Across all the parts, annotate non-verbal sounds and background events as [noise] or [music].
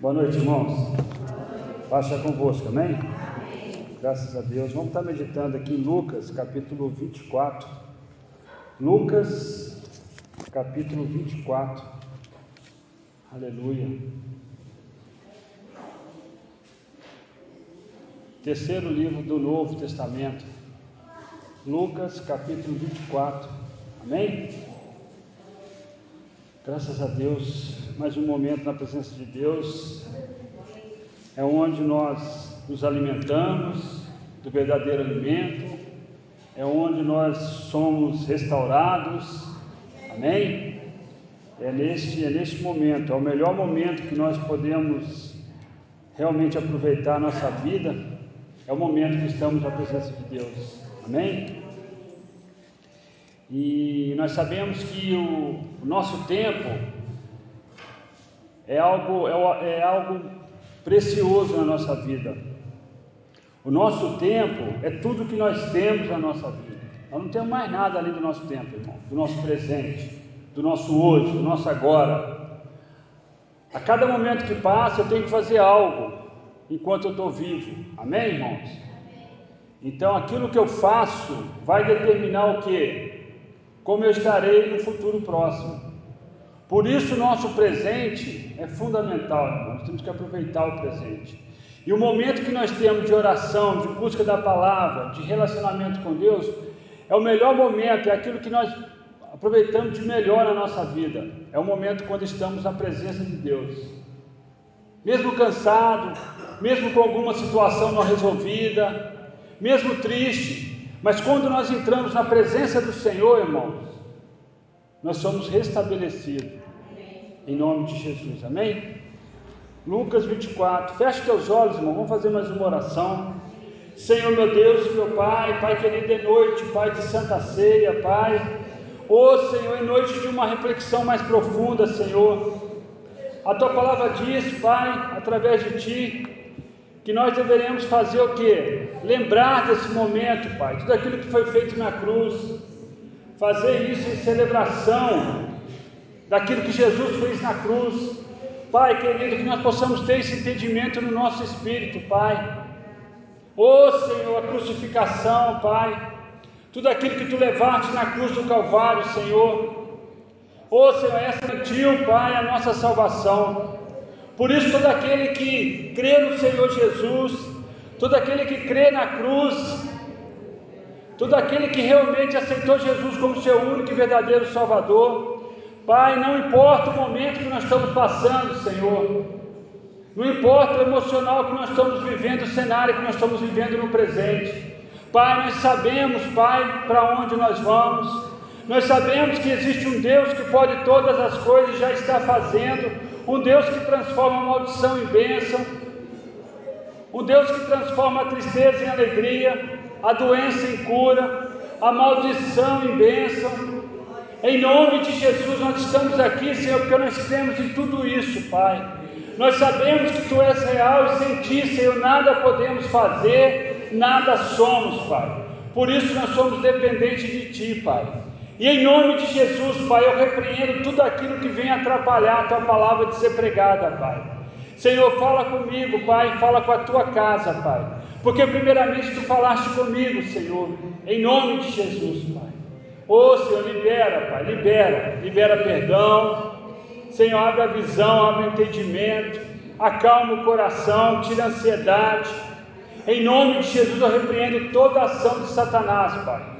Boa noite, irmãos. Seja convosco, amém? Graças a Deus. Vamos estar meditando aqui em Lucas, capítulo 24. Lucas, capítulo 24. Aleluia. Terceiro livro do Novo Testamento. Lucas, capítulo 24. Amém? Graças a Deus, mais um momento na presença de Deus, é onde nós nos alimentamos do verdadeiro alimento, é onde nós somos restaurados, amém? É neste, é neste momento, é o melhor momento que nós podemos realmente aproveitar a nossa vida, é o momento que estamos na presença de Deus, amém? E nós sabemos que o, o nosso tempo é algo, é, é algo precioso na nossa vida. O nosso tempo é tudo que nós temos na nossa vida. Nós não temos mais nada além do nosso tempo, irmão, do nosso presente, do nosso hoje, do nosso agora. A cada momento que passa, eu tenho que fazer algo enquanto eu estou vivo. Amém, irmãos? Então, aquilo que eu faço vai determinar o que? Como eu estarei no futuro próximo. Por isso, nosso presente é fundamental, nós temos que aproveitar o presente. E o momento que nós temos de oração, de busca da palavra, de relacionamento com Deus, é o melhor momento, é aquilo que nós aproveitamos de melhor na nossa vida. É o momento quando estamos na presença de Deus. Mesmo cansado, mesmo com alguma situação não resolvida, mesmo triste, mas quando nós entramos na presença do Senhor, irmãos, nós somos restabelecidos. Em nome de Jesus, amém? Lucas 24, feche teus olhos, irmão, vamos fazer mais uma oração. Senhor meu Deus meu Pai, Pai querido, é noite, Pai de Santa Ceia, Pai. Ô oh, Senhor, é noite de uma reflexão mais profunda, Senhor. A tua palavra diz, Pai, através de ti, que nós deveremos fazer o que? Lembrar desse momento, Pai, tudo aquilo que foi feito na cruz, fazer isso em celebração daquilo que Jesus fez na cruz. Pai querido, que nós possamos ter esse entendimento no nosso espírito, Pai. Ô Senhor, a crucificação, Pai, tudo aquilo que tu levaste na cruz do Calvário, Senhor. Ô Senhor, essa é Pai, a nossa salvação. Por isso, todo aquele que crê no Senhor Jesus, todo aquele que crê na cruz, todo aquele que realmente aceitou Jesus como seu único e verdadeiro Salvador, Pai, não importa o momento que nós estamos passando, Senhor, não importa o emocional que nós estamos vivendo, o cenário que nós estamos vivendo no presente, Pai, nós sabemos, Pai, para onde nós vamos, nós sabemos que existe um Deus que pode todas as coisas, já está fazendo, um Deus que transforma maldição em bênção, um Deus que transforma a tristeza em alegria, a doença em cura, a maldição em bênção. Em nome de Jesus, nós estamos aqui, Senhor, porque nós cremos em tudo isso, Pai. Nós sabemos que Tu és real e sem Ti, Senhor, nada podemos fazer, nada somos, Pai. Por isso nós somos dependentes de Ti, Pai. E em nome de Jesus, Pai, eu repreendo tudo aquilo que vem atrapalhar a tua palavra de ser pregada, Pai. Senhor, fala comigo, Pai, fala com a tua casa, Pai. Porque primeiramente tu falaste comigo, Senhor, em nome de Jesus, Pai. Ô oh, Senhor, libera, Pai, libera, libera perdão. Senhor, abre a visão, abre o entendimento, acalma o coração, tira a ansiedade. Em nome de Jesus eu repreendo toda ação de Satanás, Pai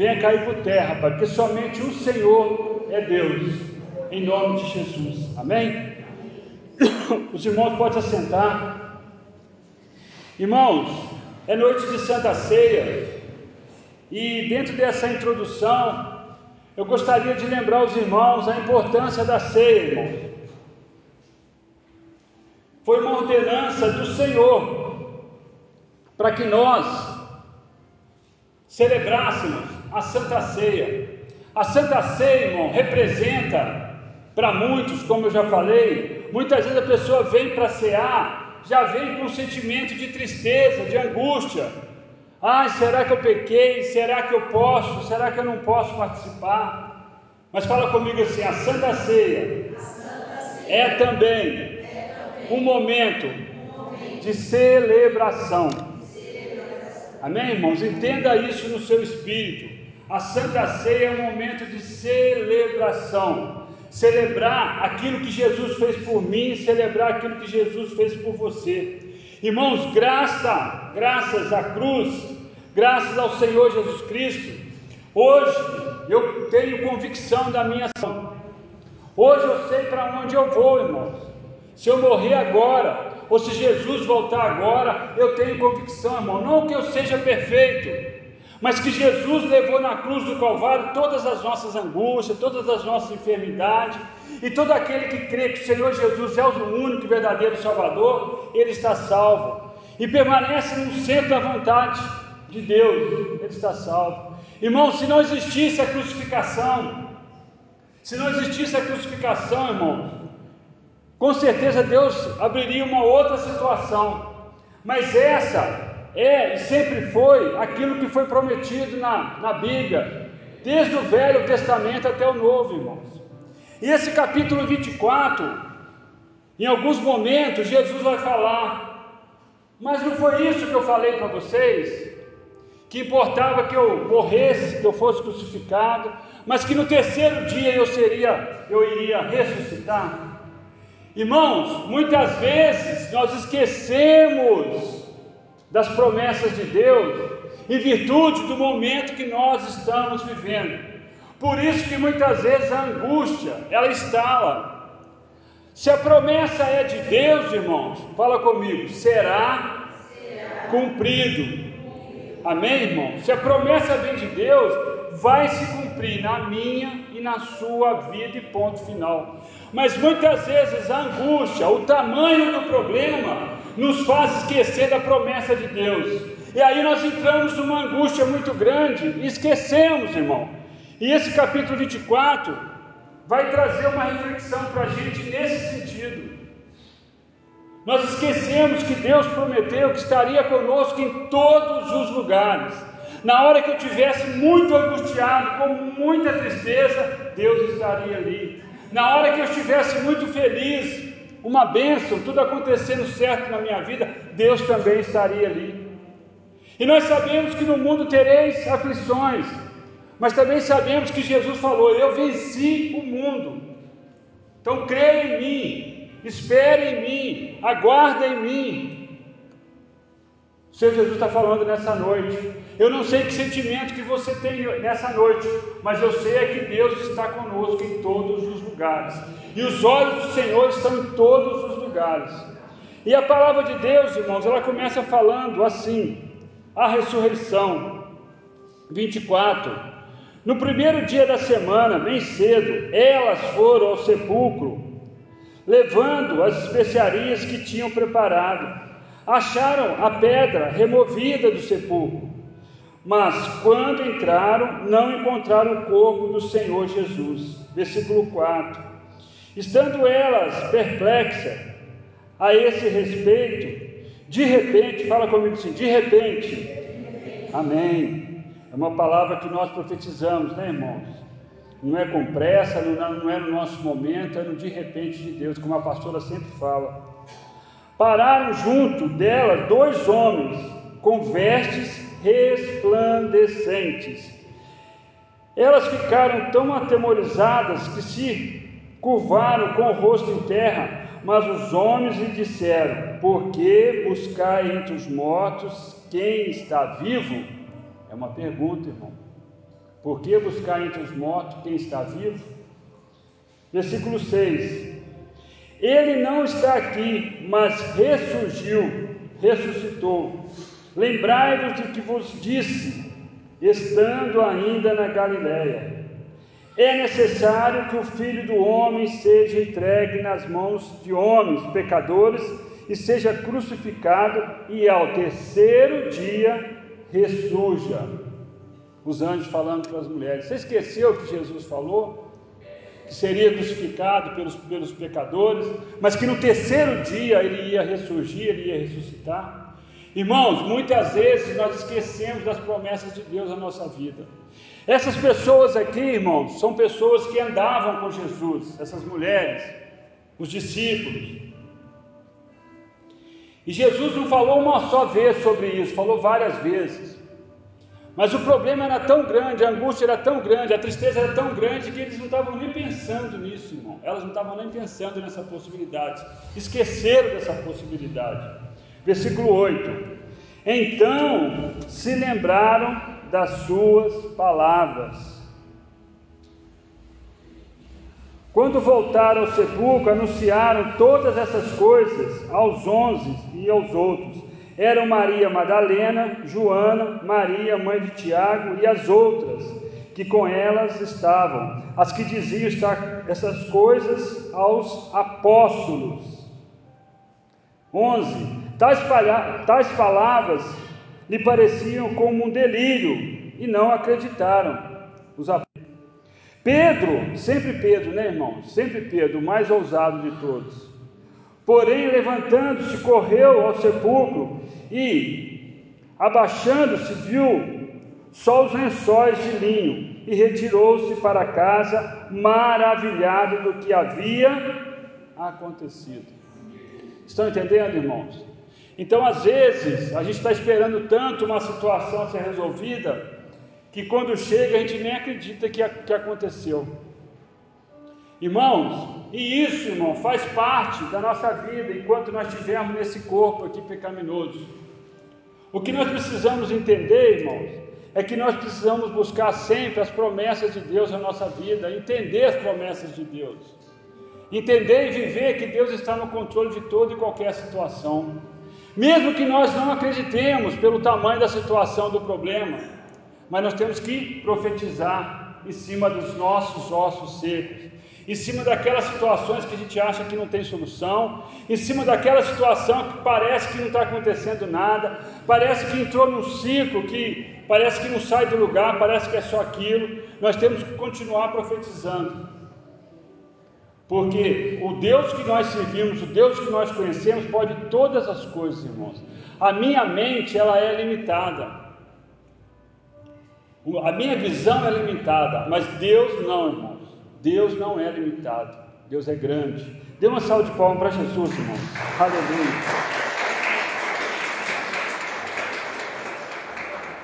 venha cair por terra, Pai, porque somente o Senhor é Deus, em nome de Jesus, amém? [coughs] Os irmãos podem se assentar, irmãos, é noite de Santa Ceia, e dentro dessa introdução, eu gostaria de lembrar os irmãos a importância da ceia, irmãos. Foi uma ordenança do Senhor para que nós celebrássemos a Santa Ceia. A Santa Ceia, irmão, representa para muitos, como eu já falei, muitas vezes a pessoa vem para cear, já vem com um sentimento de tristeza, de angústia. Ai, será que eu pequei? Será que eu posso? Será que eu não posso participar? Mas fala comigo assim: a Santa Ceia, é também um momento de celebração. Amém, irmãos? Entenda isso no seu espírito. A Santa Ceia é um momento de celebração. Celebrar aquilo que Jesus fez por mim, celebrar aquilo que Jesus fez por você. Irmãos, graça, graças à cruz, graças ao Senhor Jesus Cristo, hoje eu tenho convicção da minha ação. Hoje eu sei para onde eu vou, irmãos. Se eu morrer agora, ou se Jesus voltar agora, eu tenho convicção, irmão. Não que eu seja perfeito, mas que Jesus levou na cruz do Calvário todas as nossas angústias, todas as nossas enfermidades, e todo aquele que crê que o Senhor Jesus é o único e verdadeiro Salvador, ele está salvo e permanece no centro da vontade de Deus, ele está salvo. Irmão, se não existisse a crucificação, se não existisse a crucificação, irmão, com certeza Deus abriria uma outra situação, mas essa é e sempre foi aquilo que foi prometido na, na Bíblia, desde o Velho Testamento até o Novo, irmãos. E esse capítulo 24, em alguns momentos, Jesus vai falar, mas não foi isso que eu falei para vocês, que importava que eu morresse, que eu fosse crucificado, mas que no terceiro dia eu seria, eu iria ressuscitar. Irmãos, muitas vezes nós esquecemos das promessas de Deus em virtude do momento que nós estamos vivendo. Por isso que muitas vezes a angústia, ela instala. Se a promessa é de Deus, irmãos, fala comigo, será, será. cumprido. Amém, irmão? Se a promessa vem de Deus, vai se cumprir na minha e na sua vida e ponto final. Mas muitas vezes a angústia, o tamanho do problema, nos faz esquecer da promessa de Deus. E aí nós entramos numa angústia muito grande esquecemos, irmão. E esse capítulo 24 vai trazer uma reflexão para a gente nesse sentido. Nós esquecemos que Deus prometeu que estaria conosco em todos os lugares. Na hora que eu tivesse muito angustiado, com muita tristeza, Deus estaria ali. Na hora que eu estivesse muito feliz, uma bênção, tudo acontecendo certo na minha vida, Deus também estaria ali. E nós sabemos que no mundo tereis aflições, mas também sabemos que Jesus falou: Eu venci o mundo. Então creia em mim, espere em mim, aguarde em mim. O Senhor Jesus está falando nessa noite. Eu não sei que sentimento que você tem nessa noite, mas eu sei é que Deus está conosco em todos os lugares. E os olhos do Senhor estão em todos os lugares. E a palavra de Deus, irmãos, ela começa falando assim: a ressurreição. 24. No primeiro dia da semana, bem cedo, elas foram ao sepulcro, levando as especiarias que tinham preparado acharam a pedra removida do sepulcro, mas quando entraram, não encontraram o corpo do Senhor Jesus. Versículo 4. Estando elas perplexas a esse respeito, de repente, fala comigo assim, de repente, amém. É uma palavra que nós profetizamos, né, irmãos? Não é com pressa, não é no nosso momento, é no de repente de Deus, como a pastora sempre fala. Pararam junto dela dois homens com vestes resplandecentes. Elas ficaram tão atemorizadas que se curvaram com o rosto em terra, mas os homens lhe disseram: Por que buscar entre os mortos quem está vivo? É uma pergunta, irmão. Por que buscar entre os mortos quem está vivo? Versículo 6: ele não está aqui, mas ressurgiu, ressuscitou. Lembrai-vos do que vos disse, estando ainda na Galiléia. É necessário que o filho do homem seja entregue nas mãos de homens pecadores e seja crucificado, e ao terceiro dia ressurja. Os anjos falando para as mulheres. Você esqueceu o que Jesus falou? que seria crucificado pelos, pelos pecadores, mas que no terceiro dia ele ia ressurgir, ele ia ressuscitar. Irmãos, muitas vezes nós esquecemos das promessas de Deus na nossa vida. Essas pessoas aqui, irmãos, são pessoas que andavam com Jesus, essas mulheres. os discípulos. E Jesus não falou uma só vez sobre isso, falou várias vezes. Mas o problema era tão grande, a angústia era tão grande, a tristeza era tão grande que eles não estavam nem pensando nisso, irmão. Elas não estavam nem pensando nessa possibilidade. Esqueceram dessa possibilidade. Versículo 8. Então se lembraram das suas palavras. Quando voltaram ao sepulcro, anunciaram todas essas coisas aos onze e aos outros eram Maria Madalena, Joana, Maria, mãe de Tiago, e as outras que com elas estavam, as que diziam essas coisas aos apóstolos. 11. Tais, tais palavras lhe pareciam como um delírio e não acreditaram. Os Pedro, sempre Pedro, né, irmão? Sempre Pedro, o mais ousado de todos. Porém, levantando-se, correu ao sepulcro e, abaixando-se, viu só os lençóis de linho e retirou-se para casa, maravilhado do que havia acontecido. Estão entendendo, irmãos? Então, às vezes, a gente está esperando tanto uma situação ser resolvida, que quando chega a gente nem acredita que, que aconteceu. Irmãos, e isso, irmão, faz parte da nossa vida enquanto nós estivermos nesse corpo aqui pecaminoso. O que nós precisamos entender, irmãos, é que nós precisamos buscar sempre as promessas de Deus na nossa vida, entender as promessas de Deus, entender e viver que Deus está no controle de toda e qualquer situação, mesmo que nós não acreditemos pelo tamanho da situação do problema, mas nós temos que profetizar em cima dos nossos ossos secos em cima daquelas situações que a gente acha que não tem solução, em cima daquela situação que parece que não está acontecendo nada, parece que entrou num ciclo que parece que não sai do lugar, parece que é só aquilo. Nós temos que continuar profetizando. Porque o Deus que nós servimos, o Deus que nós conhecemos, pode todas as coisas, irmãos. A minha mente, ela é limitada. A minha visão é limitada, mas Deus não, irmão. Deus não é limitado, Deus é grande. Dê uma salva de palmas para Jesus, irmão. Aleluia.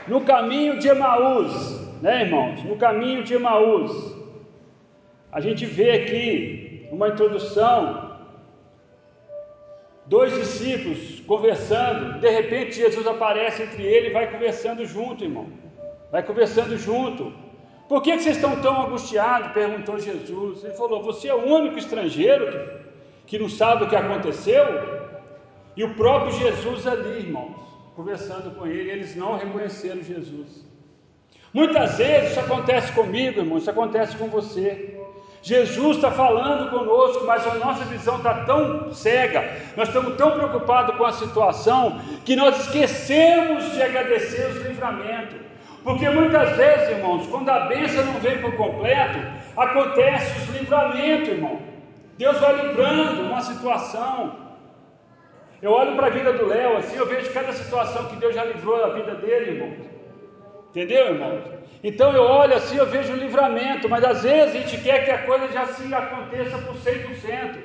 No caminho de Emaús, né, irmãos? No caminho de Emaús, a gente vê aqui uma introdução, dois discípulos conversando, de repente Jesus aparece entre eles e vai conversando junto, irmão. Vai conversando junto. Por que, vocês estão tão angustiados? perguntou Jesus. Ele falou: Você é o único estrangeiro que, que não sabe o que aconteceu? E o próprio Jesus ali, irmãos, conversando com ele, eles não reconheceram Jesus. Muitas vezes isso acontece comigo, irmão, isso acontece com você. Jesus está falando conosco, mas a nossa visão está tão cega, nós estamos tão preocupados com a situação, que nós esquecemos de agradecer os livramentos. Porque muitas vezes, irmãos, quando a bênção não vem por completo, acontece os livramentos, irmão. Deus vai livrando uma situação. Eu olho para a vida do Léo assim, eu vejo cada situação que Deus já livrou da vida dele, irmão. Entendeu, irmão? Então eu olho assim, eu vejo o livramento, mas às vezes a gente quer que a coisa já se aconteça por 100%.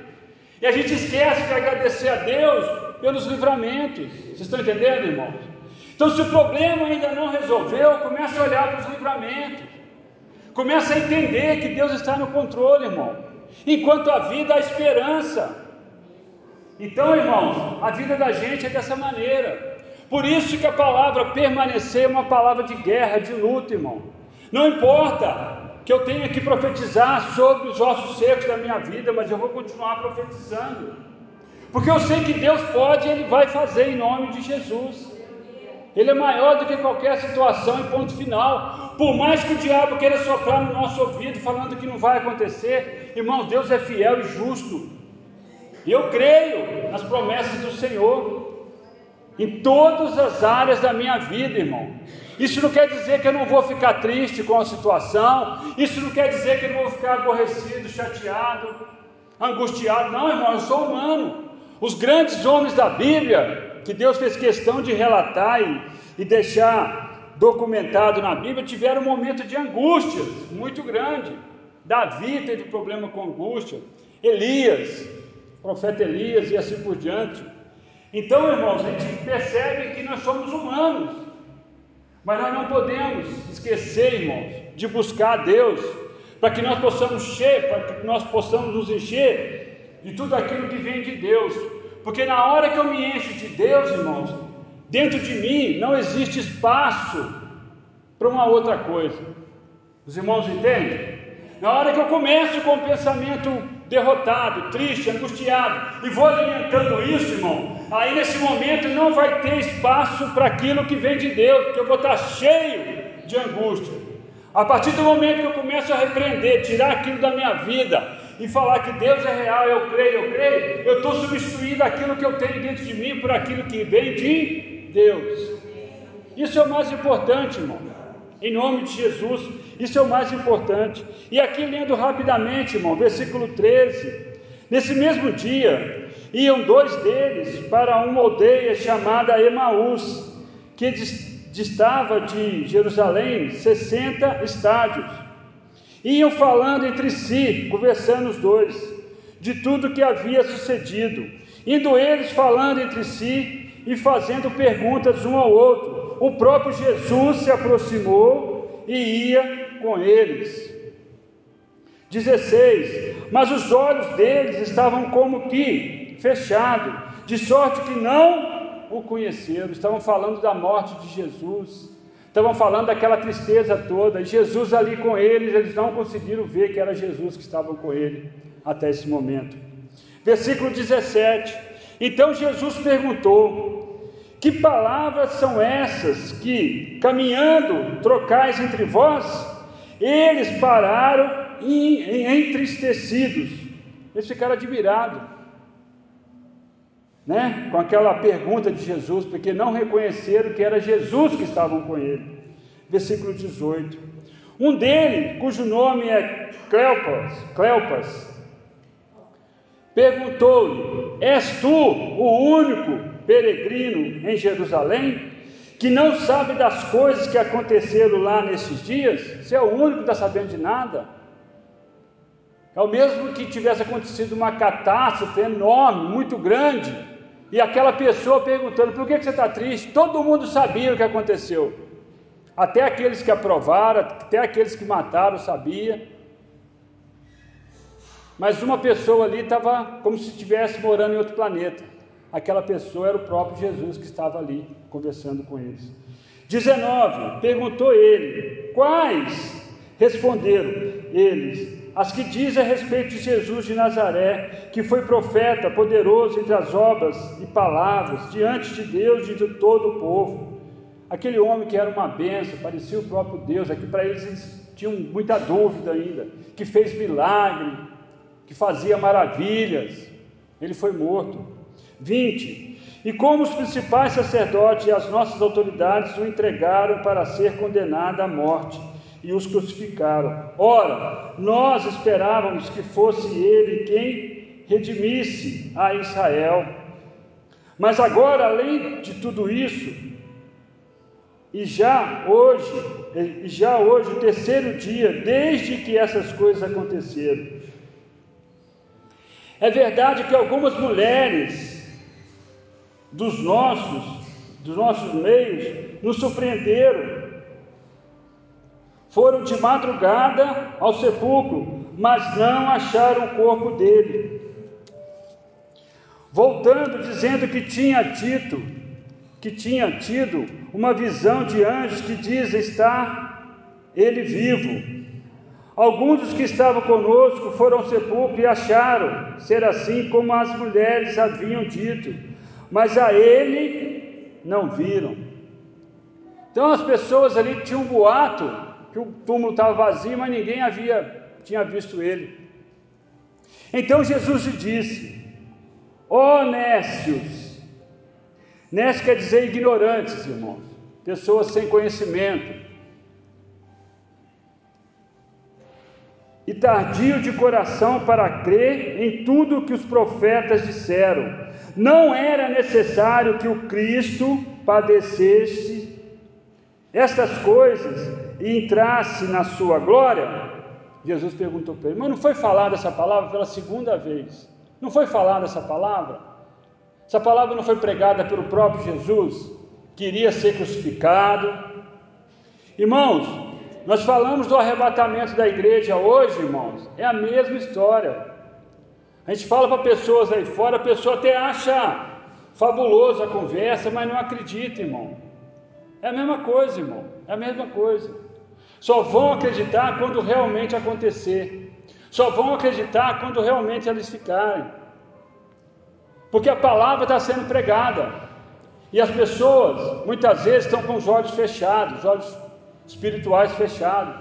E a gente esquece de agradecer a Deus pelos livramentos. Vocês estão entendendo, irmãos? Então, se o problema ainda não resolveu, comece a olhar para os livramentos. Comece a entender que Deus está no controle, irmão. Enquanto a vida há esperança. Então, irmãos, a vida da gente é dessa maneira. Por isso que a palavra permanecer é uma palavra de guerra, de luta, irmão. Não importa que eu tenha que profetizar sobre os ossos secos da minha vida, mas eu vou continuar profetizando. Porque eu sei que Deus pode e Ele vai fazer em nome de Jesus. Ele é maior do que qualquer situação e ponto final. Por mais que o diabo queira soprar no nosso ouvido, falando que não vai acontecer, irmão, Deus é fiel e justo. E eu creio nas promessas do Senhor, em todas as áreas da minha vida, irmão. Isso não quer dizer que eu não vou ficar triste com a situação, isso não quer dizer que eu não vou ficar aborrecido, chateado, angustiado. Não, irmão, eu sou humano. Os grandes homens da Bíblia, que Deus fez questão de relatar e, e deixar documentado na Bíblia, tiveram um momento de angústia muito grande. Davi teve problema com angústia, Elias, profeta Elias e assim por diante. Então, irmãos, a gente percebe que nós somos humanos, mas nós não podemos esquecer, irmãos, de buscar a Deus, para que nós possamos encher, para que nós possamos nos encher de tudo aquilo que vem de Deus. Porque na hora que eu me encho de Deus, irmãos, dentro de mim não existe espaço para uma outra coisa. Os irmãos entendem? Na hora que eu começo com o pensamento derrotado, triste, angustiado, e vou alimentando isso, irmão, aí nesse momento não vai ter espaço para aquilo que vem de Deus, porque eu vou estar cheio de angústia. A partir do momento que eu começo a repreender, tirar aquilo da minha vida e falar que Deus é real, eu creio, eu creio, eu estou substituindo aquilo que eu tenho dentro de mim por aquilo que vem de Deus. Isso é o mais importante, irmão. Em nome de Jesus, isso é o mais importante. E aqui lendo rapidamente, irmão, versículo 13. Nesse mesmo dia, iam dois deles para uma aldeia chamada Emaús, que distava de Jerusalém 60 estádios. Iam falando entre si, conversando os dois, de tudo que havia sucedido, indo eles falando entre si e fazendo perguntas um ao outro o próprio Jesus se aproximou e ia com eles. 16: Mas os olhos deles estavam como que fechados, de sorte que não o conheceram. Estavam falando da morte de Jesus, estavam falando daquela tristeza toda, Jesus ali com eles, eles não conseguiram ver que era Jesus que estava com ele até esse momento. Versículo 17: Então Jesus perguntou: que palavras são essas que, caminhando, trocais entre vós? Eles pararam entristecidos. Eles ficaram admirados, né? Com aquela pergunta de Jesus, porque não reconheceram que era Jesus que estavam com ele. Versículo 18. Um deles, cujo nome é Cleopas, Cleopas perguntou-lhe: És tu o único peregrino em Jerusalém, que não sabe das coisas que aconteceram lá nesses dias, você é o único que está sabendo de nada. É o mesmo que tivesse acontecido uma catástrofe enorme, muito grande, e aquela pessoa perguntando: por que você está triste? Todo mundo sabia o que aconteceu, até aqueles que aprovaram, até aqueles que mataram, sabia. Mas uma pessoa ali estava como se estivesse morando em outro planeta aquela pessoa era o próprio Jesus que estava ali conversando com eles. 19. Perguntou ele: Quais? Responderam eles: As que dizem a respeito de Jesus de Nazaré, que foi profeta, poderoso entre as obras e palavras, diante de Deus e de todo o povo. Aquele homem que era uma benção, parecia o próprio Deus, aqui para eles, eles tinham muita dúvida ainda, que fez milagre, que fazia maravilhas. Ele foi morto. 20. E como os principais sacerdotes e as nossas autoridades o entregaram para ser condenado à morte e os crucificaram. Ora, nós esperávamos que fosse ele quem redimisse a Israel. Mas agora, além de tudo isso, e já hoje, e já hoje, o terceiro dia, desde que essas coisas aconteceram. É verdade que algumas mulheres dos nossos, dos nossos meios, nos surpreenderam. Foram de madrugada ao sepulcro, mas não acharam o corpo dele. Voltando, dizendo que tinha dito, que tinha tido uma visão de anjos que diz estar ele vivo. Alguns dos que estavam conosco foram ao sepulcro e acharam ser assim como as mulheres haviam dito mas a ele não viram. Então as pessoas ali tinham um boato que o túmulo estava vazio, mas ninguém havia tinha visto ele. Então Jesus lhe disse: Ó oh, nécios, nécios quer dizer ignorantes, irmãos, pessoas sem conhecimento, e tardio de coração para crer em tudo que os profetas disseram. Não era necessário que o Cristo padecesse estas coisas e entrasse na sua glória? Jesus perguntou para ele, mas não foi falada essa palavra pela segunda vez. Não foi falada essa palavra? Essa palavra não foi pregada pelo próprio Jesus, que iria ser crucificado. Irmãos, nós falamos do arrebatamento da igreja hoje, irmãos, é a mesma história. A gente fala para pessoas aí fora, a pessoa até acha fabuloso a conversa, mas não acredita, irmão. É a mesma coisa, irmão, é a mesma coisa. Só vão acreditar quando realmente acontecer. Só vão acreditar quando realmente eles ficarem. Porque a palavra está sendo pregada. E as pessoas, muitas vezes, estão com os olhos fechados, os olhos espirituais fechados.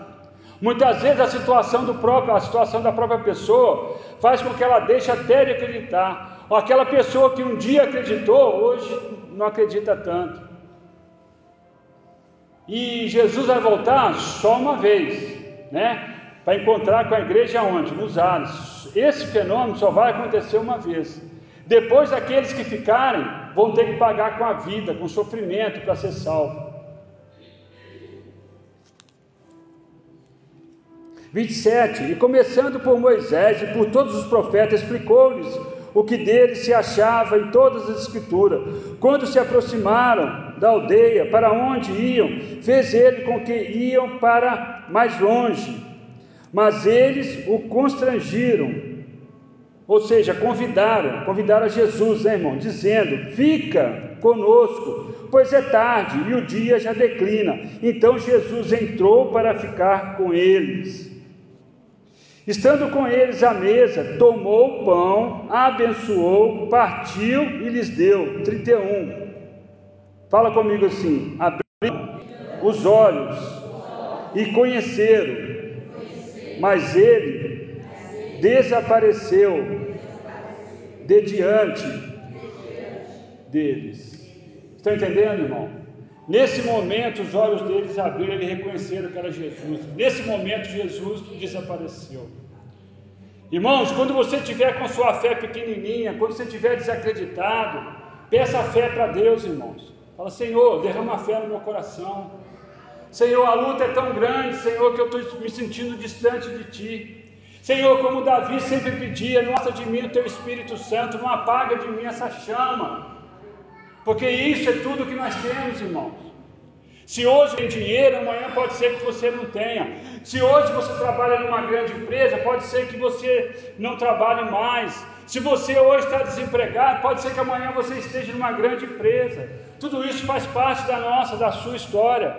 Muitas vezes a situação do próprio, a situação da própria pessoa faz com que ela deixe até de acreditar. Ou aquela pessoa que um dia acreditou, hoje não acredita tanto. E Jesus vai voltar só uma vez, né? Para encontrar com a igreja onde? Nos ares. Esse fenômeno só vai acontecer uma vez. Depois, aqueles que ficarem vão ter que pagar com a vida, com sofrimento para ser salvo. 27. E começando por Moisés e por todos os profetas, explicou-lhes o que dele se achava em todas as Escrituras. Quando se aproximaram da aldeia para onde iam, fez ele com que iam para mais longe, mas eles o constrangiram, ou seja, convidaram, convidaram a Jesus, né, irmão, dizendo: Fica conosco, pois é tarde e o dia já declina. Então Jesus entrou para ficar com eles. Estando com eles à mesa, tomou o pão, abençoou, partiu e lhes deu. 31. Fala comigo assim: abriu os olhos e conheceram, mas ele desapareceu de diante deles. Estão entendendo, irmão? Nesse momento, os olhos deles abriram e reconheceram que era Jesus. Nesse momento, Jesus desapareceu. Irmãos, quando você tiver com sua fé pequenininha, quando você tiver desacreditado, peça fé para Deus, irmãos. Fala, Senhor, derrama fé no meu coração. Senhor, a luta é tão grande, Senhor, que eu estou me sentindo distante de Ti. Senhor, como Davi sempre pedia, não de mim o Teu Espírito Santo, não apaga de mim essa chama. Porque isso é tudo que nós temos, irmãos. Se hoje tem dinheiro, amanhã pode ser que você não tenha. Se hoje você trabalha numa grande empresa, pode ser que você não trabalhe mais. Se você hoje está desempregado, pode ser que amanhã você esteja numa grande empresa. Tudo isso faz parte da nossa, da sua história.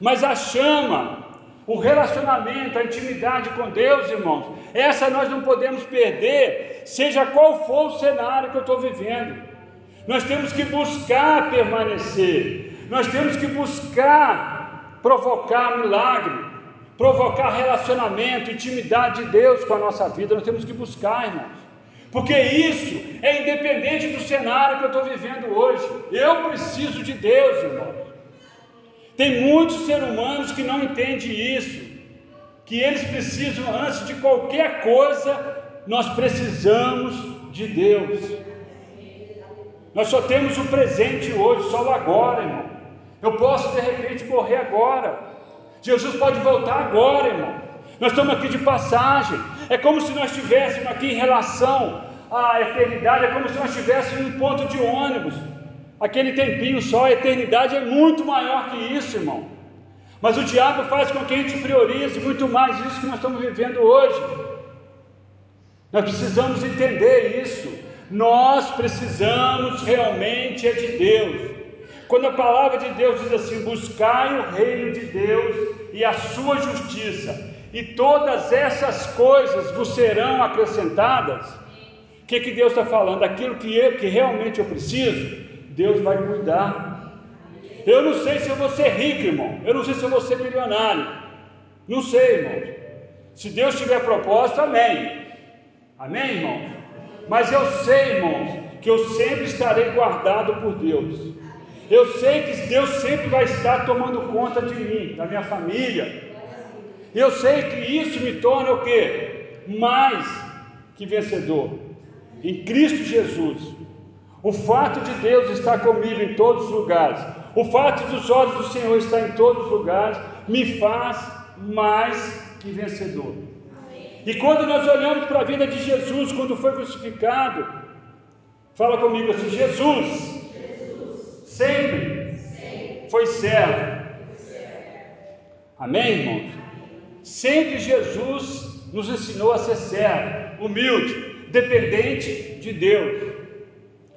Mas a chama, o relacionamento, a intimidade com Deus, irmãos, essa nós não podemos perder, seja qual for o cenário que eu estou vivendo. Nós temos que buscar permanecer, nós temos que buscar provocar milagre, provocar relacionamento, intimidade de Deus com a nossa vida. Nós temos que buscar, irmãos, porque isso é independente do cenário que eu estou vivendo hoje. Eu preciso de Deus, irmãos. Tem muitos seres humanos que não entendem isso, que eles precisam, antes de qualquer coisa, nós precisamos de Deus. Nós só temos o presente hoje, só o agora, irmão. Eu posso de repente morrer agora. Jesus pode voltar agora, irmão. Nós estamos aqui de passagem. É como se nós estivéssemos aqui em relação à eternidade, é como se nós estivéssemos em um ponto de ônibus. Aquele tempinho só, a eternidade é muito maior que isso, irmão. Mas o diabo faz com que a gente priorize muito mais isso que nós estamos vivendo hoje. Nós precisamos entender isso. Nós precisamos realmente é de Deus. Quando a palavra de Deus diz assim: buscai o reino de Deus e a sua justiça, e todas essas coisas vos serão acrescentadas. O que, que Deus está falando? Aquilo que, eu, que realmente eu preciso, Deus vai cuidar. Eu não sei se eu vou ser rico, irmão. Eu não sei se eu vou ser milionário. Não sei, irmão. Se Deus tiver propósito, amém. Amém, irmão? Mas eu sei, irmãos, que eu sempre estarei guardado por Deus. Eu sei que Deus sempre vai estar tomando conta de mim, da minha família. Eu sei que isso me torna o que? Mais que vencedor. Em Cristo Jesus. O fato de Deus estar comigo em todos os lugares, o fato dos olhos do Senhor estar em todos os lugares, me faz mais que vencedor. E quando nós olhamos para a vida de Jesus, quando foi crucificado, fala comigo assim: Jesus, Jesus. Sempre, sempre foi servo. Amém, irmãos? Sempre Jesus nos ensinou a ser servo, humilde, dependente de Deus,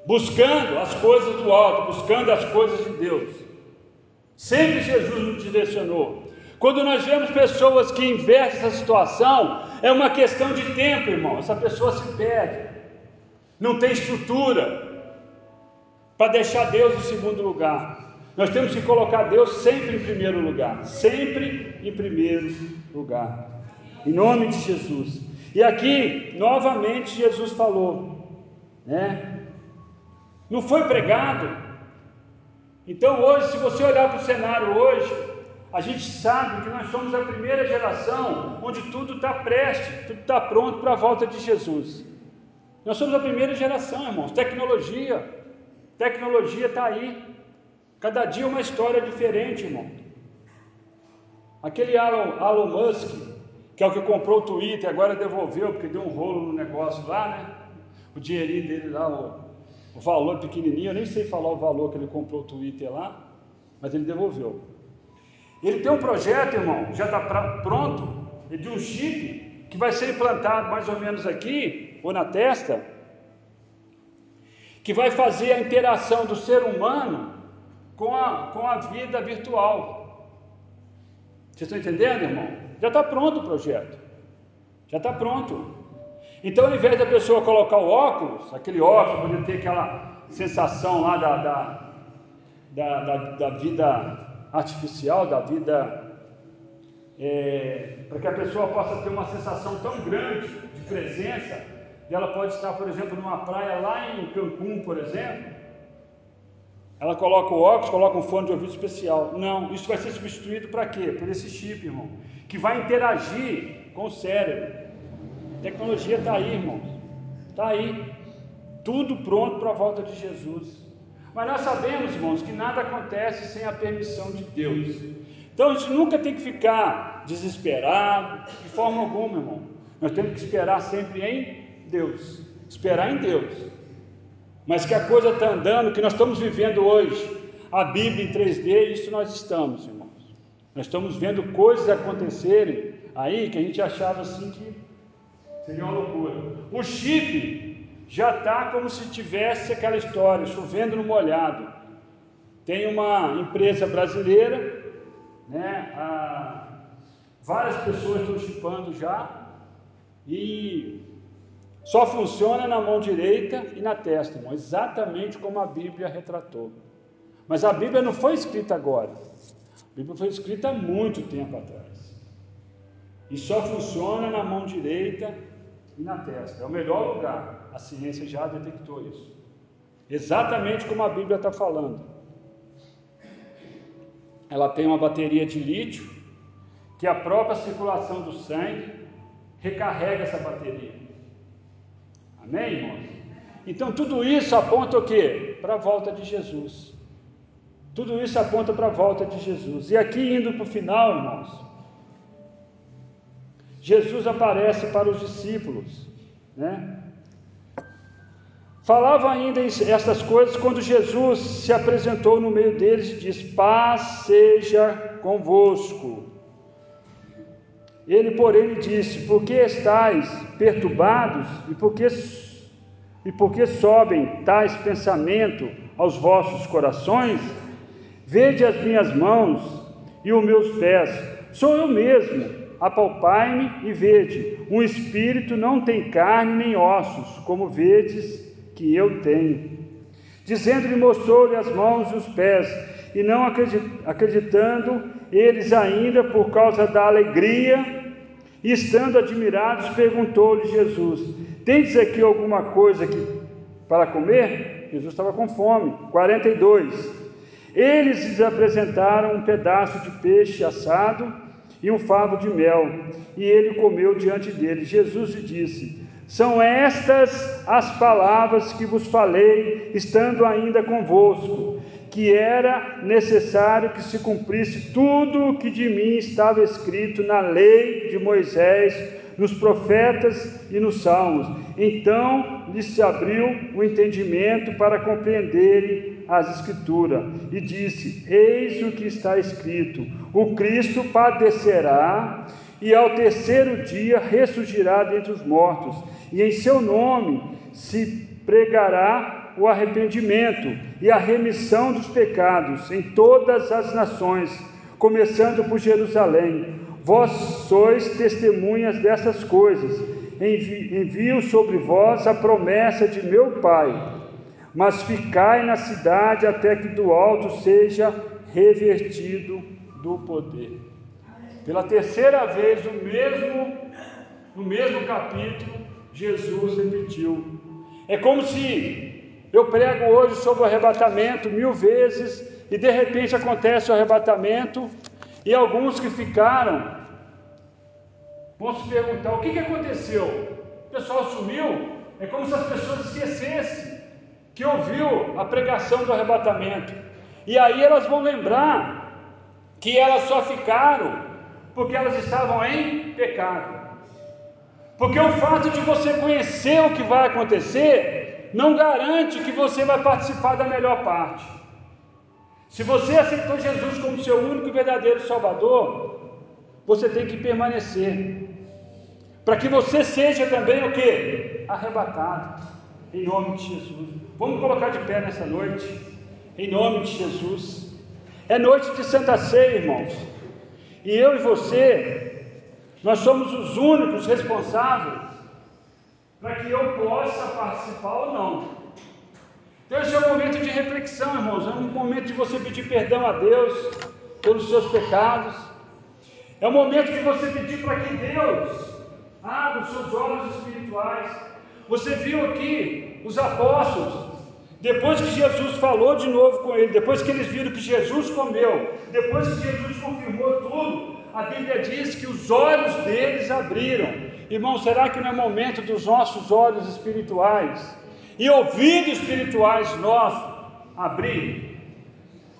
buscando as coisas do alto, buscando as coisas de Deus. Sempre Jesus nos direcionou. Quando nós vemos pessoas que invertem essa situação, é uma questão de tempo, irmão. Essa pessoa se perde, não tem estrutura para deixar Deus em segundo lugar. Nós temos que colocar Deus sempre em primeiro lugar, sempre em primeiro lugar, em nome de Jesus. E aqui, novamente, Jesus falou, né? Não foi pregado. Então, hoje, se você olhar para o cenário hoje, a gente sabe que nós somos a primeira geração onde tudo está prestes, tudo está pronto para a volta de Jesus. Nós somos a primeira geração, irmãos. Tecnologia, tecnologia está aí. Cada dia uma história diferente, irmão. Aquele Elon, Elon Musk, que é o que comprou o Twitter, agora devolveu, porque deu um rolo no negócio lá, né? O dinheirinho dele lá, o, o valor pequenininho, eu nem sei falar o valor que ele comprou o Twitter lá, mas ele devolveu. Ele tem um projeto, irmão, já está pronto, de um chip que vai ser implantado mais ou menos aqui, ou na testa, que vai fazer a interação do ser humano com a, com a vida virtual. Vocês estão entendendo, irmão? Já está pronto o projeto. Já está pronto. Então, ao invés da pessoa colocar o óculos, aquele óculos, poder ter aquela sensação lá da, da, da, da, da vida artificial, da vida, é, para que a pessoa possa ter uma sensação tão grande de presença, ela pode estar, por exemplo, numa praia lá em Cancún, por exemplo, ela coloca o óculos, coloca um fone de ouvido especial. Não, isso vai ser substituído para quê? Por esse chip, irmão, que vai interagir com o cérebro. A tecnologia está aí, irmãos, está aí, tudo pronto para a volta de Jesus. Mas nós sabemos, irmãos, que nada acontece sem a permissão de Deus. Então a gente nunca tem que ficar desesperado, de forma alguma, irmão. Nós temos que esperar sempre em Deus. Esperar em Deus. Mas que a coisa está andando, que nós estamos vivendo hoje, a Bíblia em 3D, isso nós estamos, irmãos. Nós estamos vendo coisas acontecerem aí que a gente achava assim que seria uma loucura. O chip já está como se tivesse aquela história, chovendo no molhado. Tem uma empresa brasileira, né, a, várias pessoas estão chipando já, e só funciona na mão direita e na testa, irmão, exatamente como a Bíblia retratou. Mas a Bíblia não foi escrita agora, a Bíblia foi escrita há muito tempo atrás. E só funciona na mão direita e na testa. É o melhor lugar. A ciência já detectou isso. Exatamente como a Bíblia está falando. Ela tem uma bateria de lítio que a própria circulação do sangue recarrega essa bateria. Amém, irmãos? Então tudo isso aponta o quê? Para a volta de Jesus. Tudo isso aponta para a volta de Jesus. E aqui indo para o final, irmãos, Jesus aparece para os discípulos, né? Falava ainda estas coisas quando Jesus se apresentou no meio deles e disse: Paz seja convosco. Ele, porém, lhe disse: Por que estáis perturbados e por que, e por que sobem tais pensamentos aos vossos corações? Vede as minhas mãos e os meus pés, sou eu mesmo apalpai-me e vede. Um espírito não tem carne nem ossos, como vedes que eu tenho. Dizendo-lhe, mostrou-lhe as mãos e os pés, e não acreditando eles ainda por causa da alegria, estando admirados, perguntou-lhe Jesus: Tendes aqui alguma coisa aqui para comer? Jesus estava com fome. 42. Eles lhes apresentaram um pedaço de peixe assado e um favo de mel, e ele comeu diante dele. Jesus lhe disse: São estas as palavras que vos falei, estando ainda convosco, que era necessário que se cumprisse tudo o que de mim estava escrito na lei de Moisés, nos profetas e nos salmos. Então lhes se abriu o entendimento para compreenderem as Escrituras, e disse: Eis o que está escrito: o Cristo padecerá e ao terceiro dia ressurgirá dentre os mortos, e em seu nome se pregará o arrependimento e a remissão dos pecados em todas as nações, começando por Jerusalém. Vós sois testemunhas dessas coisas. Envio sobre vós a promessa de meu Pai. Mas ficai na cidade até que do alto seja revertido do poder. Pela terceira vez, no mesmo, no mesmo capítulo, Jesus repetiu. É como se eu prego hoje sobre o arrebatamento mil vezes e de repente acontece o arrebatamento e alguns que ficaram vão se perguntar: o que, que aconteceu? O pessoal sumiu? É como se as pessoas esquecessem que ouviu a pregação do arrebatamento. E aí elas vão lembrar que elas só ficaram porque elas estavam em pecado. Porque o fato de você conhecer o que vai acontecer não garante que você vai participar da melhor parte. Se você aceitou Jesus como seu único e verdadeiro Salvador, você tem que permanecer. Para que você seja também o que? Arrebatado. Em nome de Jesus. Vamos colocar de pé nessa noite. Em nome de Jesus. É noite de Santa Ceia, irmãos. E eu e você, nós somos os únicos responsáveis para que eu possa participar ou não. Então, esse é um momento de reflexão, irmãos. É um momento de você pedir perdão a Deus pelos seus pecados. É um momento de você pedir para que Deus abra os seus olhos espirituais. Você viu aqui os apóstolos, depois que Jesus falou de novo com ele, depois que eles viram que Jesus comeu, depois que Jesus confirmou tudo, a Bíblia diz que os olhos deles abriram. Irmão, será que não é momento dos nossos olhos espirituais e ouvidos espirituais nossos abrir.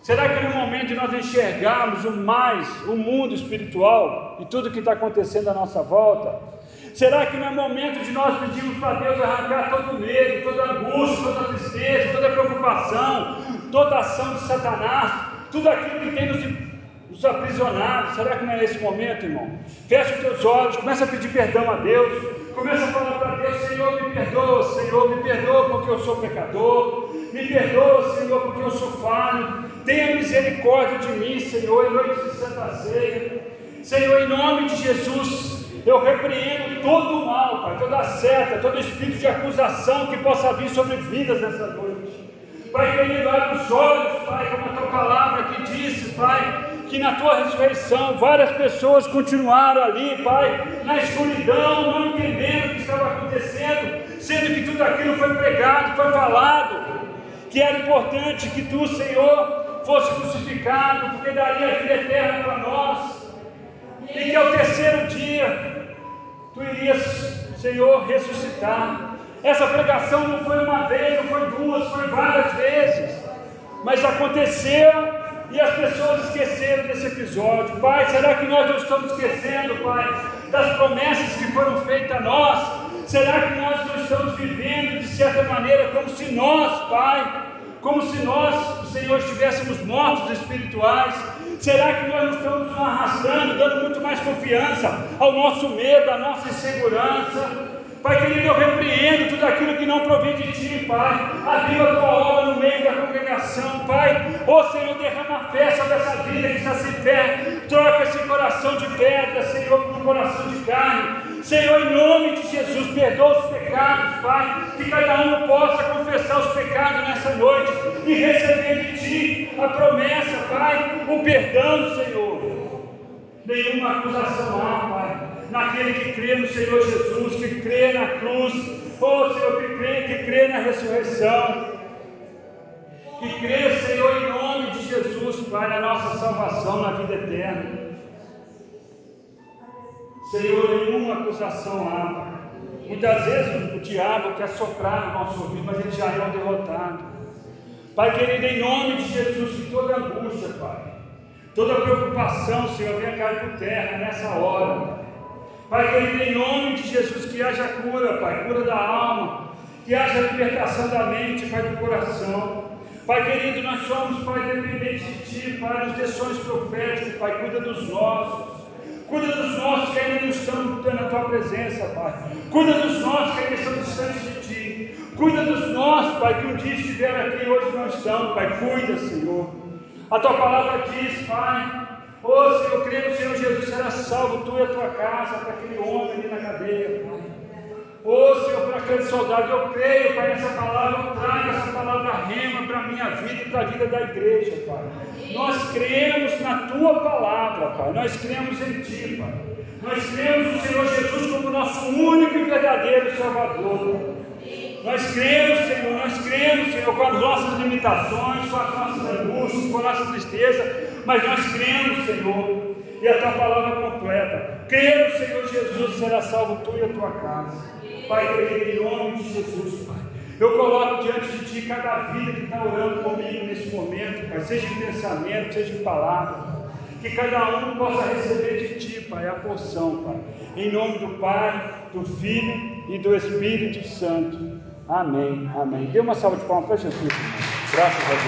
Será que no momento de nós enxergarmos o mais, o mundo espiritual e tudo que está acontecendo à nossa volta? Será que não é momento de nós pedirmos para Deus arrancar todo o medo, toda angústia, toda a tristeza, toda a preocupação, toda ação de Satanás, tudo aquilo que tem nos, nos aprisionado? Será que não é esse momento, irmão? Feche os teus olhos, começa a pedir perdão a Deus, Começa a falar para Deus, Senhor, me perdoa, Senhor, me perdoa porque eu sou pecador, me perdoa, Senhor, porque eu sou falho, tenha misericórdia de mim, Senhor, em noite de Santa Ceia. Senhor, em nome de Jesus, eu repreendo todo o mal, Pai, toda a seta, todo espírito de acusação que possa vir sobre vidas nessa noite. Pai querido, abre os olhos, Pai, como a tua palavra que disse, Pai, que na tua ressurreição várias pessoas continuaram ali, Pai, na escuridão, não entendendo o que estava acontecendo, sendo que tudo aquilo foi pregado, foi falado, que era importante que tu, Senhor, fosse crucificado, porque daria a vida eterna para nós, e que ao terceiro dia tu irias, Senhor, ressuscitar. Essa pregação não foi uma vez, não foi duas, foi várias vezes, mas aconteceu e as pessoas esqueceram desse episódio. Pai, será que nós não estamos esquecendo, Pai, das promessas que foram feitas a nós? Será que nós não estamos vivendo de certa maneira como se nós, Pai, como se nós, Senhor, estivéssemos mortos espirituais? Será que nós não estamos arrastando, dando muito mais confiança ao nosso medo, à nossa insegurança? Pai querido, eu repreendo tudo aquilo que não provém de ti, Pai. Aviva a tua obra no meio da congregação, Pai. Ô Senhor, derrama fé sobre essa vida que está sem fé. Troca esse coração de pedra, Senhor, por um coração de carne. Senhor, em nome de Jesus, perdoa os pecados, Pai. Que cada um possa confessar os pecados nessa noite e receber de Ti a promessa, Pai, o perdão, Senhor. Nenhuma acusação há, Pai naquele que crê no Senhor Jesus, que crê na cruz, oh Senhor, que crê, que crê na ressurreição, que crê, Senhor, em nome de Jesus, Pai, na nossa salvação, na vida eterna. Senhor, nenhuma acusação há. Muitas vezes o diabo quer soprar no nosso ouvido, mas ele já é um derrotado. Pai querido, em nome de Jesus, que toda angústia, Pai, toda preocupação, Senhor, venha cair por terra nessa hora, Pai. Pai querido, em nome de Jesus, que haja cura, Pai, cura da alma, que haja libertação da mente, Pai, do coração. Pai querido, nós somos, Pai, dependentes de Ti, Pai, nos dê sonhos proféticos, Pai, cuida dos nossos. Cuida dos nossos que ainda não estão na Tua presença, Pai. Cuida dos nossos que ainda estão distantes de Ti. Cuida dos nossos, Pai, que um dia estiveram aqui e hoje não estão, Pai. Cuida, Senhor. A Tua palavra diz, Pai, Oh Senhor, creio no Senhor Jesus será salvo, tu e a tua casa, para aquele homem ali na cadeia, Pai. Oh Senhor, para aquele soldado, eu creio, Pai, nessa palavra, eu trago essa palavra rema para a minha vida e para a vida da igreja, Pai. Nós cremos na tua palavra, Pai. Nós cremos em Ti, Pai. Nós cremos no Senhor Jesus como nosso único e verdadeiro Salvador. Nós cremos, Senhor, nós cremos, Senhor, com as nossas limitações, com as nossas angústias, com a nossa tristeza, mas nós cremos, Senhor, e a tua palavra completa. Cremos, Senhor Jesus, será salvo tu e a tua casa. Pai querido, em nome de Jesus, Pai. Eu coloco diante de Ti cada vida que está orando comigo nesse momento, Pai, seja em pensamento, seja em palavra. Que cada um possa receber de Ti, Pai, a porção, Pai. Em nome do Pai, do Filho e do Espírito Santo. Amém, amém. Dê uma salva de palmas para Jesus. Graças a Deus.